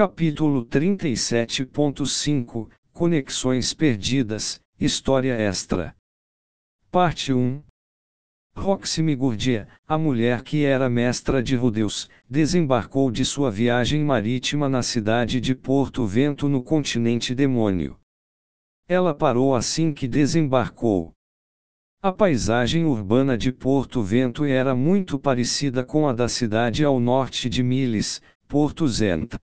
Capítulo 37.5 Conexões Perdidas História Extra Parte 1 Roxy Migurdia, a mulher que era mestra de Rudeus, desembarcou de sua viagem marítima na cidade de Porto Vento no continente demônio. Ela parou assim que desembarcou. A paisagem urbana de Porto Vento era muito parecida com a da cidade ao norte de Miles, Porto Zenta.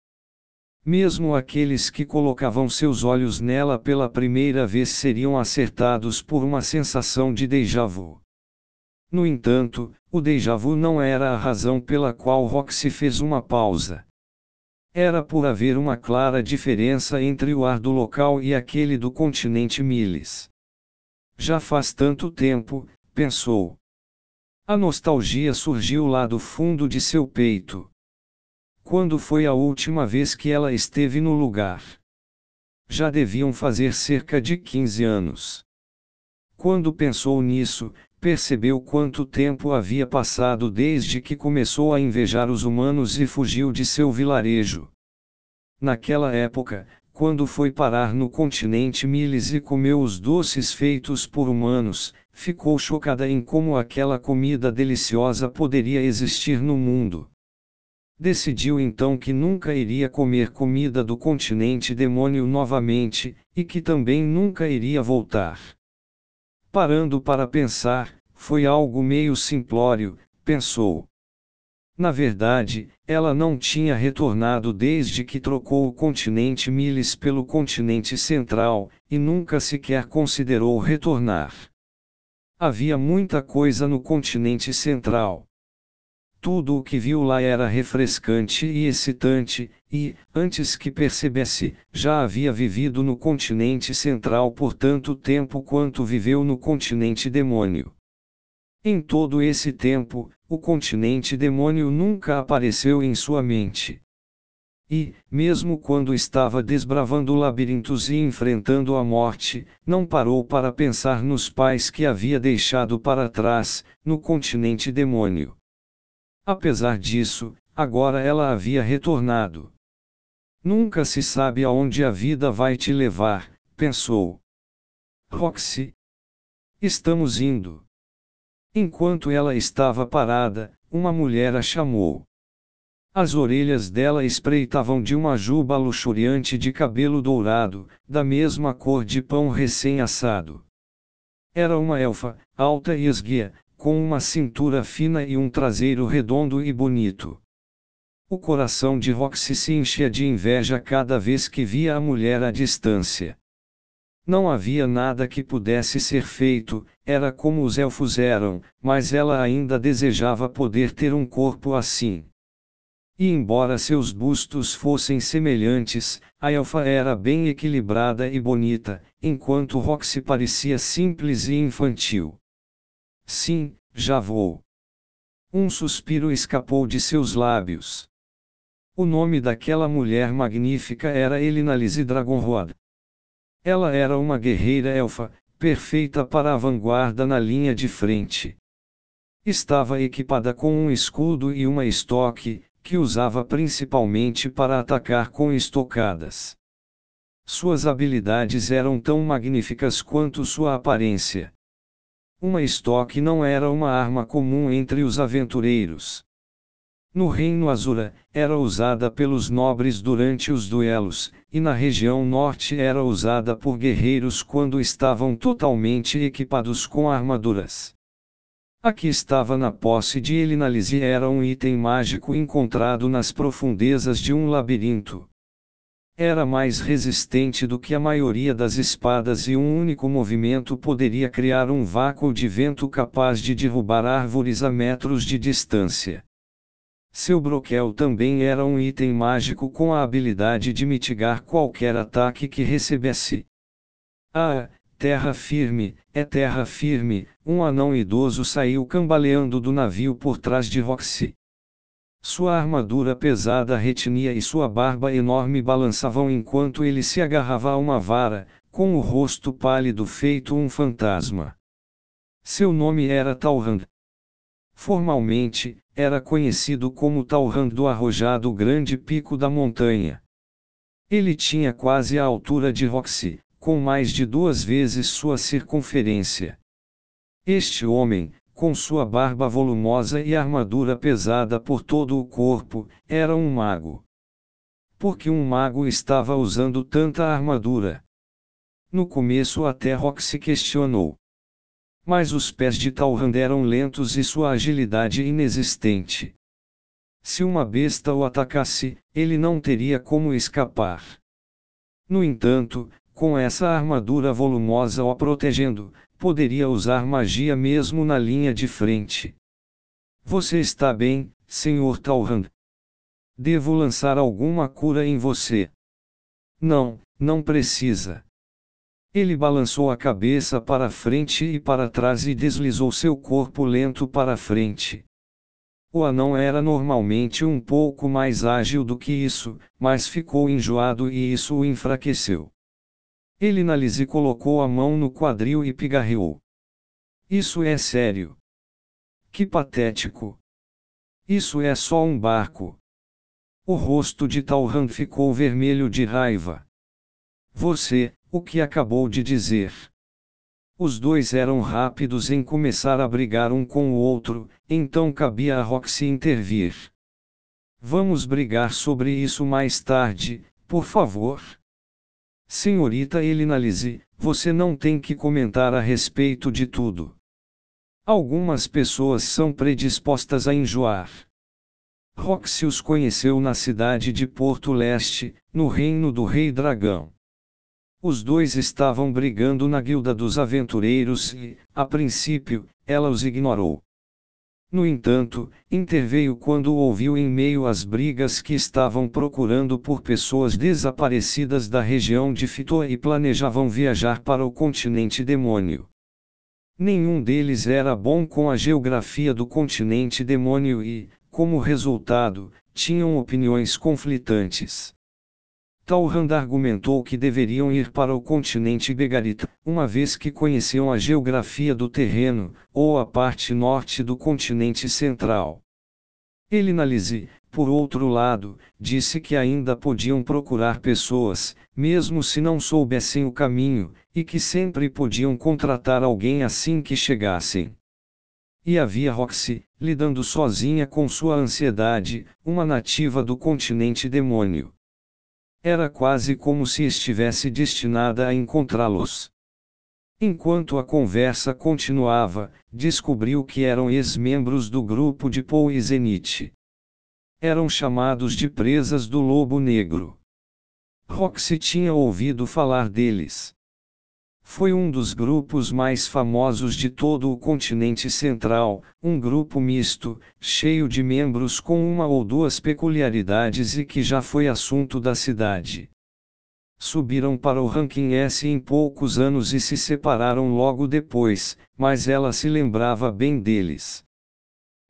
Mesmo aqueles que colocavam seus olhos nela pela primeira vez seriam acertados por uma sensação de déjà vu. No entanto, o déjà vu não era a razão pela qual Roxy fez uma pausa. Era por haver uma clara diferença entre o ar do local e aquele do continente Miles. Já faz tanto tempo, pensou. A nostalgia surgiu lá do fundo de seu peito. Quando foi a última vez que ela esteve no lugar? Já deviam fazer cerca de 15 anos. Quando pensou nisso, percebeu quanto tempo havia passado desde que começou a invejar os humanos e fugiu de seu vilarejo. Naquela época, quando foi parar no continente Miles e comeu os doces feitos por humanos, ficou chocada em como aquela comida deliciosa poderia existir no mundo. Decidiu então que nunca iria comer comida do continente demônio novamente, e que também nunca iria voltar. Parando para pensar, foi algo meio simplório, pensou. Na verdade, ela não tinha retornado desde que trocou o continente Miles pelo continente central, e nunca sequer considerou retornar. Havia muita coisa no continente central. Tudo o que viu lá era refrescante e excitante, e, antes que percebesse, já havia vivido no continente central por tanto tempo quanto viveu no continente demônio. Em todo esse tempo, o continente demônio nunca apareceu em sua mente. E, mesmo quando estava desbravando labirintos e enfrentando a morte, não parou para pensar nos pais que havia deixado para trás, no continente demônio. Apesar disso, agora ela havia retornado. Nunca se sabe aonde a vida vai te levar, pensou. Roxy. Estamos indo. Enquanto ela estava parada, uma mulher a chamou. As orelhas dela espreitavam de uma juba luxuriante de cabelo dourado, da mesma cor de pão recém-assado. Era uma elfa, alta e esguia, com uma cintura fina e um traseiro redondo e bonito. O coração de Roxy se enchia de inveja cada vez que via a mulher à distância. Não havia nada que pudesse ser feito, era como os elfos eram, mas ela ainda desejava poder ter um corpo assim. E embora seus bustos fossem semelhantes, a elfa era bem equilibrada e bonita, enquanto Roxy parecia simples e infantil. Sim, já vou. Um suspiro escapou de seus lábios. O nome daquela mulher magnífica era Elinalise Dragonroad. Ela era uma guerreira elfa, perfeita para a vanguarda na linha de frente. Estava equipada com um escudo e uma estoque, que usava principalmente para atacar com estocadas. Suas habilidades eram tão magníficas quanto sua aparência. Uma estoque não era uma arma comum entre os aventureiros. No Reino Azura, era usada pelos nobres durante os duelos, e na região norte era usada por guerreiros quando estavam totalmente equipados com armaduras. Aqui estava na posse de Elinalise era um item mágico encontrado nas profundezas de um labirinto. Era mais resistente do que a maioria das espadas e um único movimento poderia criar um vácuo de vento capaz de derrubar árvores a metros de distância. Seu broquel também era um item mágico com a habilidade de mitigar qualquer ataque que recebesse. Ah, terra firme, é terra firme, um anão idoso saiu cambaleando do navio por trás de Roxy. Sua armadura pesada retinia e sua barba enorme balançavam enquanto ele se agarrava a uma vara, com o rosto pálido feito um fantasma. Seu nome era Talrand. Formalmente, era conhecido como Talrand do Arrojado Grande Pico da Montanha. Ele tinha quase a altura de Roxy, com mais de duas vezes sua circunferência. Este homem, com sua barba volumosa e armadura pesada por todo o corpo, era um mago. Por que um mago estava usando tanta armadura? No começo até Roxy questionou. Mas os pés de Talrand eram lentos e sua agilidade inexistente. Se uma besta o atacasse, ele não teria como escapar. No entanto, com essa armadura volumosa o protegendo, poderia usar magia mesmo na linha de frente. Você está bem, Sr. Talrand? Devo lançar alguma cura em você? Não, não precisa. Ele balançou a cabeça para frente e para trás e deslizou seu corpo lento para frente. O anão era normalmente um pouco mais ágil do que isso, mas ficou enjoado e isso o enfraqueceu. Ele Nalise colocou a mão no quadril e pigarreou. Isso é sério. Que patético. Isso é só um barco. O rosto de Talran ficou vermelho de raiva. Você, o que acabou de dizer? Os dois eram rápidos em começar a brigar um com o outro, então cabia a Roxy intervir. Vamos brigar sobre isso mais tarde, por favor. Senhorita Elinalise, você não tem que comentar a respeito de tudo. Algumas pessoas são predispostas a enjoar. Roxy os conheceu na cidade de Porto Leste, no reino do Rei Dragão. Os dois estavam brigando na guilda dos aventureiros e, a princípio, ela os ignorou. No entanto, interveio quando ouviu em meio às brigas que estavam procurando por pessoas desaparecidas da região de Fitoa e planejavam viajar para o continente demônio. Nenhum deles era bom com a geografia do continente demônio e, como resultado, tinham opiniões conflitantes. Talrand argumentou que deveriam ir para o continente Begarita, uma vez que conheciam a geografia do terreno, ou a parte norte do continente central. Elinalise, por outro lado, disse que ainda podiam procurar pessoas, mesmo se não soubessem o caminho, e que sempre podiam contratar alguém assim que chegassem. E havia Roxy, lidando sozinha com sua ansiedade, uma nativa do continente demônio. Era quase como se estivesse destinada a encontrá-los. Enquanto a conversa continuava, descobriu que eram ex-membros do grupo de Paul e Zenith. Eram chamados de presas do Lobo Negro. Roxy tinha ouvido falar deles. Foi um dos grupos mais famosos de todo o continente central, um grupo misto, cheio de membros com uma ou duas peculiaridades e que já foi assunto da cidade. Subiram para o ranking S em poucos anos e se separaram logo depois, mas ela se lembrava bem deles.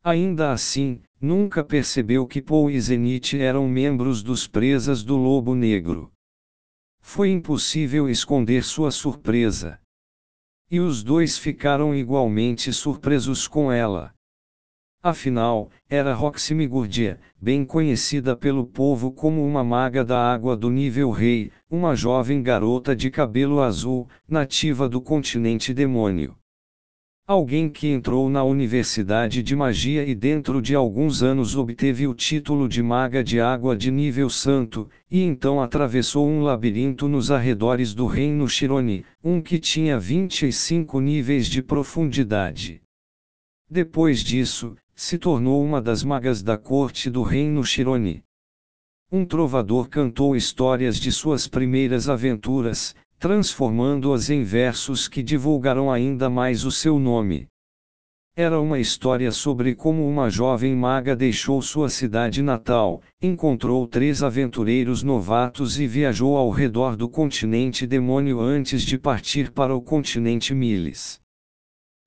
Ainda assim, nunca percebeu que Paul e Zenith eram membros dos Presas do Lobo Negro. Foi impossível esconder sua surpresa. E os dois ficaram igualmente surpresos com ela. Afinal, era Roxime Gurdia, bem conhecida pelo povo como uma maga da água do nível rei, uma jovem garota de cabelo azul, nativa do continente demônio. Alguém que entrou na Universidade de Magia e dentro de alguns anos obteve o título de Maga de Água de nível santo, e então atravessou um labirinto nos arredores do Reino Shironi, um que tinha 25 níveis de profundidade. Depois disso, se tornou uma das magas da corte do Reino Shironi. Um trovador cantou histórias de suas primeiras aventuras, transformando-as em versos que divulgaram ainda mais o seu nome. Era uma história sobre como uma jovem maga deixou sua cidade natal, encontrou três aventureiros novatos e viajou ao redor do continente demônio antes de partir para o continente Miles.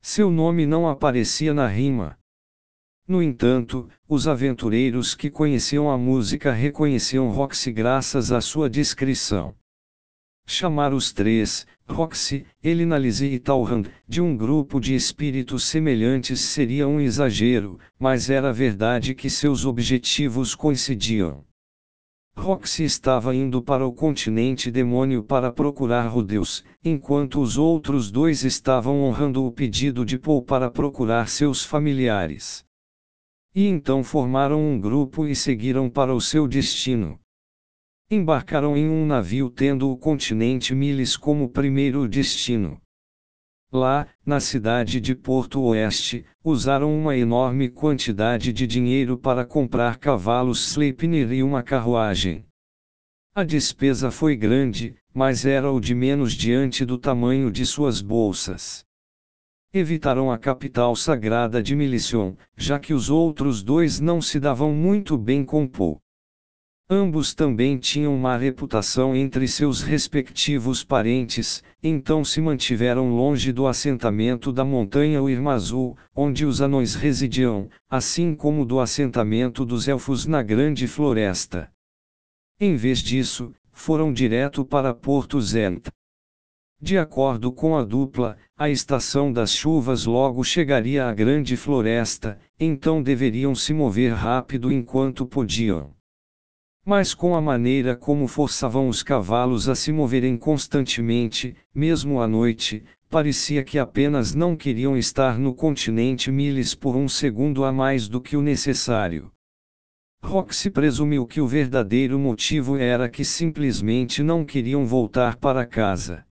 Seu nome não aparecia na rima. No entanto, os aventureiros que conheciam a música reconheciam Roxy graças à sua descrição. Chamar os três, Roxy, Elinalise e Talrand, de um grupo de espíritos semelhantes seria um exagero, mas era verdade que seus objetivos coincidiam. Roxy estava indo para o continente demônio para procurar Rudeus, enquanto os outros dois estavam honrando o pedido de Paul para procurar seus familiares. E então formaram um grupo e seguiram para o seu destino. Embarcaram em um navio tendo o continente Miles como primeiro destino. Lá, na cidade de Porto Oeste, usaram uma enorme quantidade de dinheiro para comprar cavalos Sleipnir e uma carruagem. A despesa foi grande, mas era o de menos diante do tamanho de suas bolsas. Evitaram a capital sagrada de Milicion, já que os outros dois não se davam muito bem com Paul. Ambos também tinham má reputação entre seus respectivos parentes, então se mantiveram longe do assentamento da montanha Uirmazul, onde os anões residiam, assim como do assentamento dos elfos na Grande Floresta. Em vez disso, foram direto para Porto Zent. De acordo com a dupla, a estação das chuvas logo chegaria à Grande Floresta, então deveriam se mover rápido enquanto podiam. Mas com a maneira como forçavam os cavalos a se moverem constantemente, mesmo à noite, parecia que apenas não queriam estar no continente Miles por um segundo a mais do que o necessário. Roxy presumiu que o verdadeiro motivo era que simplesmente não queriam voltar para casa.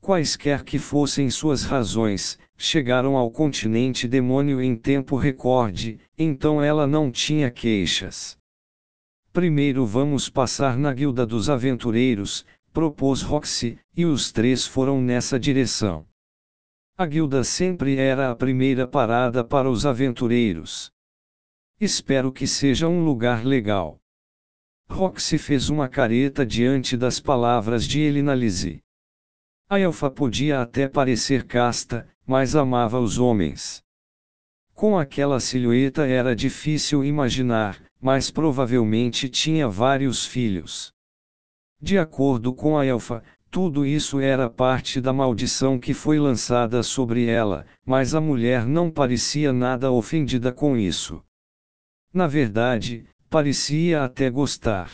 Quaisquer que fossem suas razões, chegaram ao continente demônio em tempo recorde, então ela não tinha queixas. Primeiro vamos passar na Guilda dos Aventureiros, propôs Roxy, e os três foram nessa direção. A guilda sempre era a primeira parada para os aventureiros. Espero que seja um lugar legal. Roxy fez uma careta diante das palavras de Elinalise. A elfa podia até parecer casta, mas amava os homens. Com aquela silhueta era difícil imaginar, mas provavelmente tinha vários filhos. De acordo com a elfa, tudo isso era parte da maldição que foi lançada sobre ela, mas a mulher não parecia nada ofendida com isso. Na verdade, parecia até gostar.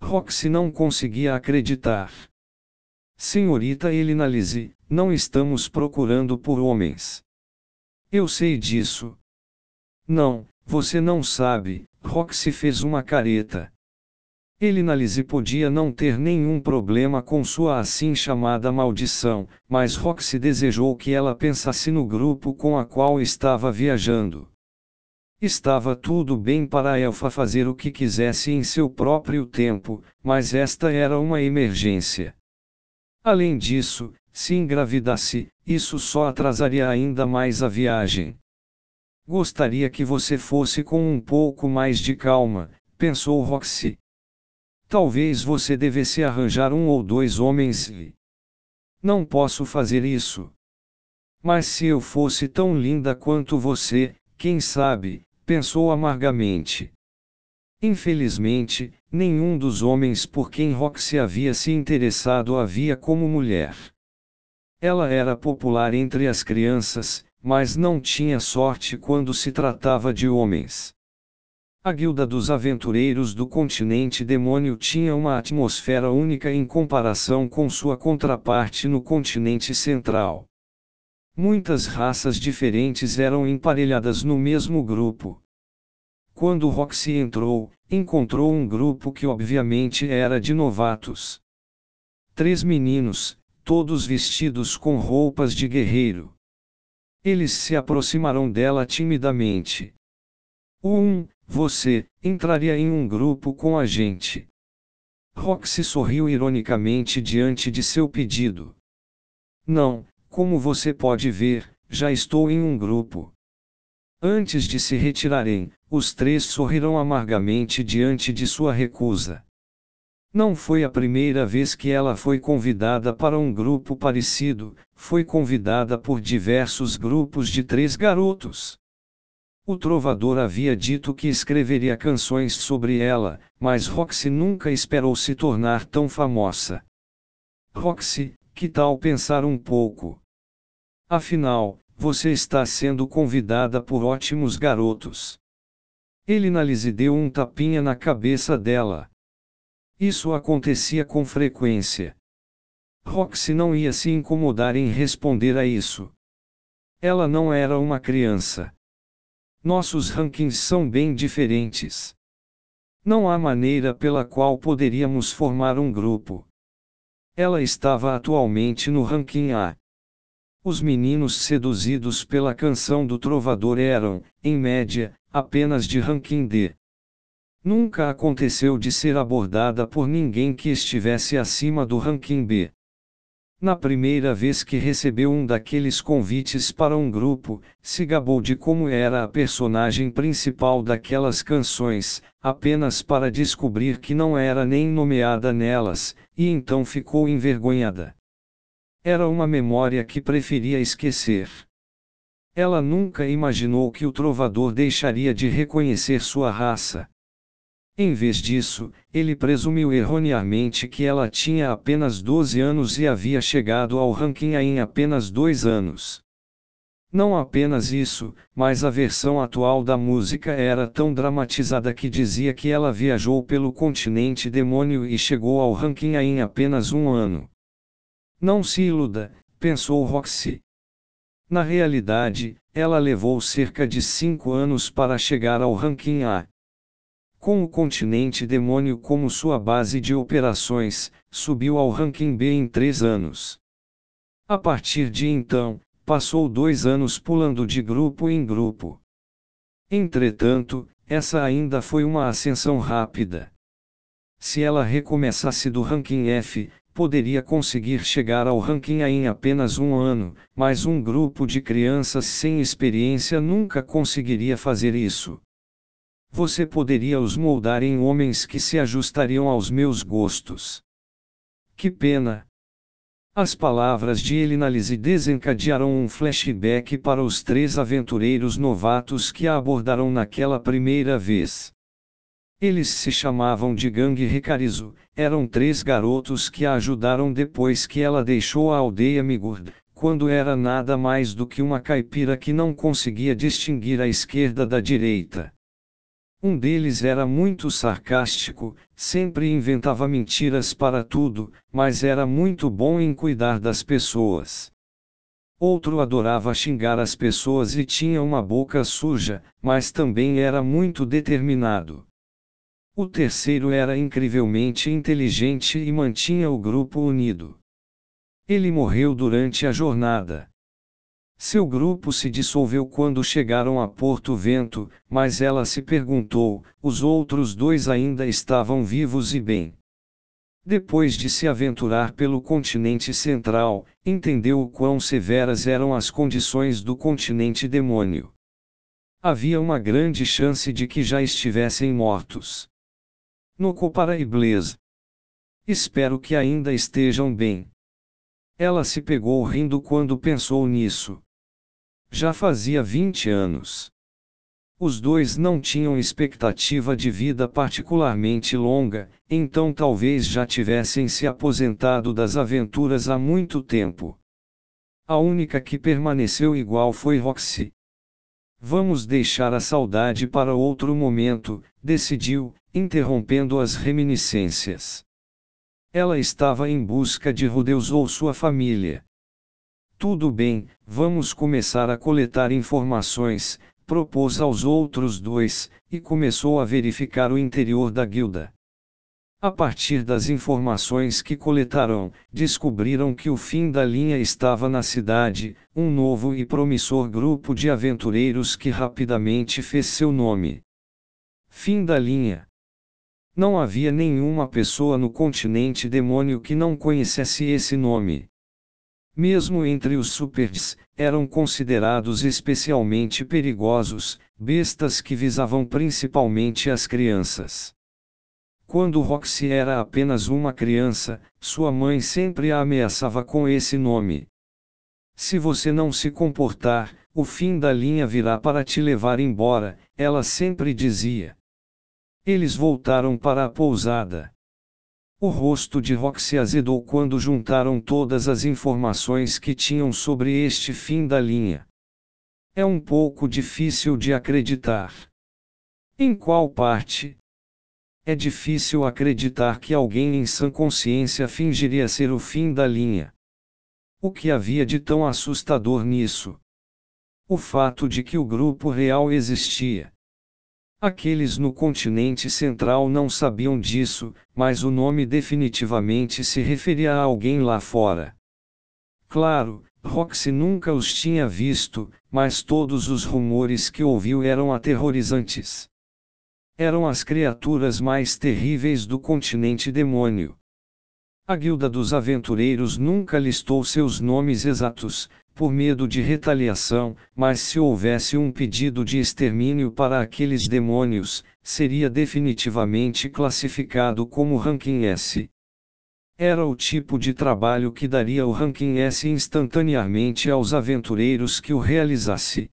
Roxy não conseguia acreditar. Senhorita Elinalise, não estamos procurando por homens. Eu sei disso. Não, você não sabe, Roxy fez uma careta. Elinalise podia não ter nenhum problema com sua assim chamada maldição, mas Roxy desejou que ela pensasse no grupo com a qual estava viajando. Estava tudo bem para a elfa fazer o que quisesse em seu próprio tempo, mas esta era uma emergência. Além disso, se engravidasse, isso só atrasaria ainda mais a viagem. Gostaria que você fosse com um pouco mais de calma, pensou Roxy. Talvez você devesse arranjar um ou dois homens e. Não posso fazer isso. Mas se eu fosse tão linda quanto você, quem sabe, pensou amargamente. Infelizmente, nenhum dos homens por quem Roxy havia se interessado havia como mulher. Ela era popular entre as crianças, mas não tinha sorte quando se tratava de homens. A Guilda dos Aventureiros do Continente Demônio tinha uma atmosfera única em comparação com sua contraparte no continente central. Muitas raças diferentes eram emparelhadas no mesmo grupo. Quando Roxy entrou, encontrou um grupo que obviamente era de novatos. Três meninos, todos vestidos com roupas de guerreiro. Eles se aproximaram dela timidamente. Um, você, entraria em um grupo com a gente. Roxy sorriu ironicamente diante de seu pedido. Não, como você pode ver, já estou em um grupo. Antes de se retirarem, os três sorriram amargamente diante de sua recusa. Não foi a primeira vez que ela foi convidada para um grupo parecido, foi convidada por diversos grupos de três garotos. O trovador havia dito que escreveria canções sobre ela, mas Roxy nunca esperou se tornar tão famosa. Roxy, que tal pensar um pouco? Afinal, você está sendo convidada por ótimos garotos. Elinalise deu um tapinha na cabeça dela. Isso acontecia com frequência. Roxy não ia se incomodar em responder a isso. Ela não era uma criança. Nossos rankings são bem diferentes. Não há maneira pela qual poderíamos formar um grupo. Ela estava atualmente no ranking A. Os meninos seduzidos pela canção do trovador eram, em média, apenas de ranking D. Nunca aconteceu de ser abordada por ninguém que estivesse acima do ranking B. Na primeira vez que recebeu um daqueles convites para um grupo, se gabou de como era a personagem principal daquelas canções, apenas para descobrir que não era nem nomeada nelas, e então ficou envergonhada. Era uma memória que preferia esquecer. Ela nunca imaginou que o trovador deixaria de reconhecer sua raça. Em vez disso, ele presumiu erroneamente que ela tinha apenas 12 anos e havia chegado ao ranking em apenas dois anos. Não apenas isso, mas a versão atual da música era tão dramatizada que dizia que ela viajou pelo continente demônio e chegou ao ranking em apenas um ano. Não se iluda, pensou Roxy. Na realidade, ela levou cerca de cinco anos para chegar ao ranking A. Com o continente demônio como sua base de operações, subiu ao ranking B em três anos. A partir de então, passou dois anos pulando de grupo em grupo. Entretanto, essa ainda foi uma ascensão rápida. Se ela recomeçasse do ranking F, poderia conseguir chegar ao ranking A em apenas um ano, mas um grupo de crianças sem experiência nunca conseguiria fazer isso. Você poderia os moldar em homens que se ajustariam aos meus gostos. Que pena! As palavras de Elinalise desencadearam um flashback para os três aventureiros novatos que a abordaram naquela primeira vez. Eles se chamavam de Gangue Recarizo, eram três garotos que a ajudaram depois que ela deixou a aldeia Migurd, quando era nada mais do que uma caipira que não conseguia distinguir a esquerda da direita. Um deles era muito sarcástico, sempre inventava mentiras para tudo, mas era muito bom em cuidar das pessoas. Outro adorava xingar as pessoas e tinha uma boca suja, mas também era muito determinado. O terceiro era incrivelmente inteligente e mantinha o grupo unido. Ele morreu durante a jornada. Seu grupo se dissolveu quando chegaram a Porto Vento, mas ela se perguntou: os outros dois ainda estavam vivos e bem. Depois de se aventurar pelo continente central, entendeu o quão severas eram as condições do continente demônio. Havia uma grande chance de que já estivessem mortos. No Coparaíbles. Espero que ainda estejam bem. Ela se pegou rindo quando pensou nisso. Já fazia 20 anos. Os dois não tinham expectativa de vida particularmente longa, então talvez já tivessem se aposentado das aventuras há muito tempo. A única que permaneceu igual foi Roxy. Vamos deixar a saudade para outro momento, decidiu, interrompendo as reminiscências. Ela estava em busca de Rudeus ou sua família. Tudo bem, vamos começar a coletar informações, propôs aos outros dois, e começou a verificar o interior da guilda. A partir das informações que coletaram, descobriram que o fim da linha estava na cidade, um novo e promissor grupo de aventureiros que rapidamente fez seu nome. Fim da linha. Não havia nenhuma pessoa no continente demônio que não conhecesse esse nome. Mesmo entre os superds, eram considerados especialmente perigosos, bestas que visavam principalmente as crianças. Quando Roxy era apenas uma criança, sua mãe sempre a ameaçava com esse nome. Se você não se comportar, o fim da linha virá para te levar embora, ela sempre dizia. Eles voltaram para a pousada. O rosto de Roxy azedou quando juntaram todas as informações que tinham sobre este fim da linha. É um pouco difícil de acreditar. Em qual parte? É difícil acreditar que alguém em sã consciência fingiria ser o fim da linha. O que havia de tão assustador nisso? O fato de que o grupo real existia. Aqueles no continente central não sabiam disso, mas o nome definitivamente se referia a alguém lá fora. Claro, Roxy nunca os tinha visto, mas todos os rumores que ouviu eram aterrorizantes. Eram as criaturas mais terríveis do continente demônio. A Guilda dos Aventureiros nunca listou seus nomes exatos, por medo de retaliação, mas se houvesse um pedido de extermínio para aqueles demônios, seria definitivamente classificado como Ranking S. Era o tipo de trabalho que daria o Ranking S instantaneamente aos aventureiros que o realizasse.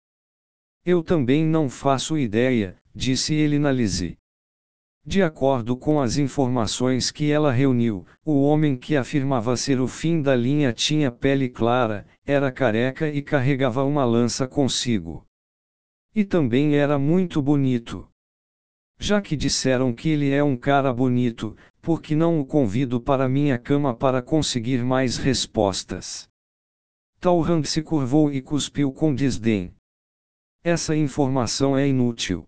Eu também não faço ideia, disse ele na Lise. De acordo com as informações que ela reuniu, o homem que afirmava ser o fim da linha tinha pele clara, era careca e carregava uma lança consigo. E também era muito bonito. Já que disseram que ele é um cara bonito, por que não o convido para minha cama para conseguir mais respostas? Talrand se curvou e cuspiu com desdém. Essa informação é inútil.